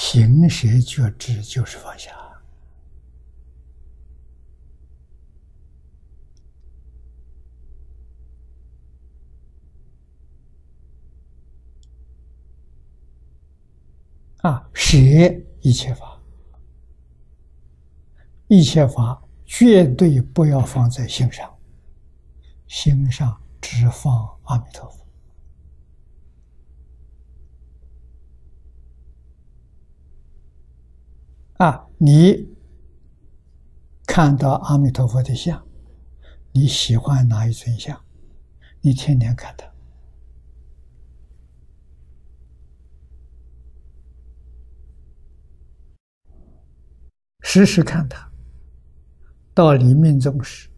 行邪觉知就是放下啊！舍一切法，一切法绝对不要放在心上，心上只放阿弥陀佛。啊，你看到阿弥陀佛的像，你喜欢哪一尊像？你天天看他，时时看他。到你命中时，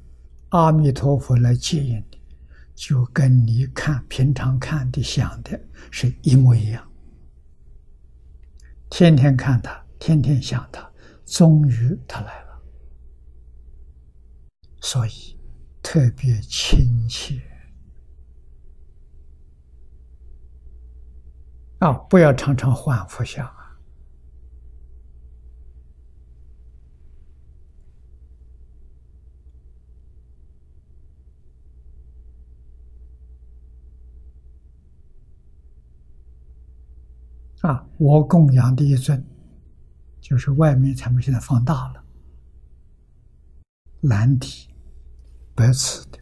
阿弥陀佛来接引你，就跟你看平常看的想的是一模一样。天天看他。天天想他，终于他来了，所以特别亲切啊！不要常常换佛像啊！啊，我供养的一尊。就是外面咱们现在放大了，蓝底白瓷的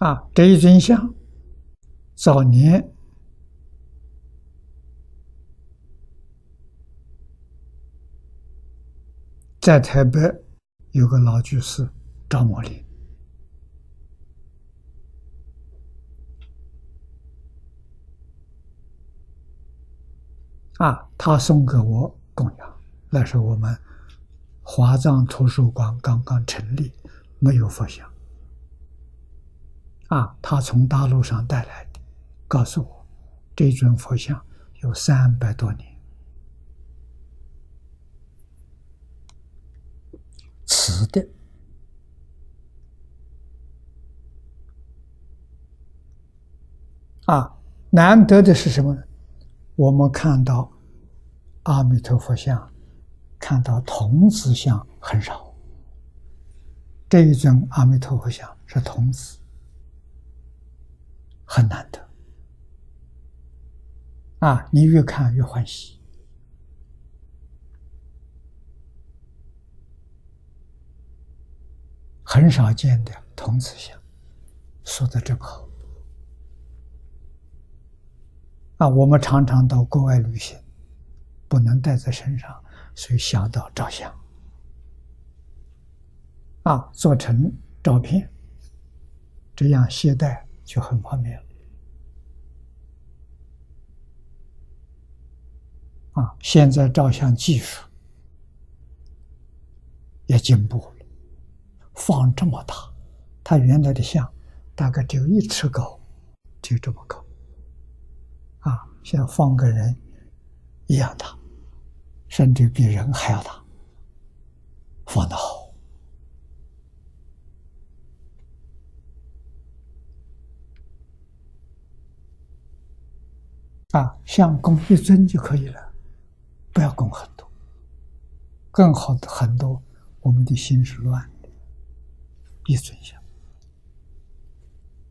啊，这一尊像早年在台北有个老居士张某林。啊，他送给我供养。那时候我们华藏图书馆刚刚成立，没有佛像。啊，他从大陆上带来的，告诉我，这尊佛像有三百多年，瓷的。啊，难得的是什么呢？我们看到阿弥陀佛像，看到童子像很少。这一尊阿弥陀佛像是童子，很难得。啊，你越看越欢喜，很少见的童子像，说的真好。啊，我们常常到国外旅行，不能带在身上，所以想到照相，啊，做成照片，这样携带就很方便了。啊，现在照相技术也进步了，放这么大，它原来的像大概只有一尺高，就这么高。像放个人一样大，甚至比人还要大，放的好。啊，像供一尊就可以了，不要供很多。更好的很多，我们的心是乱的，一尊像。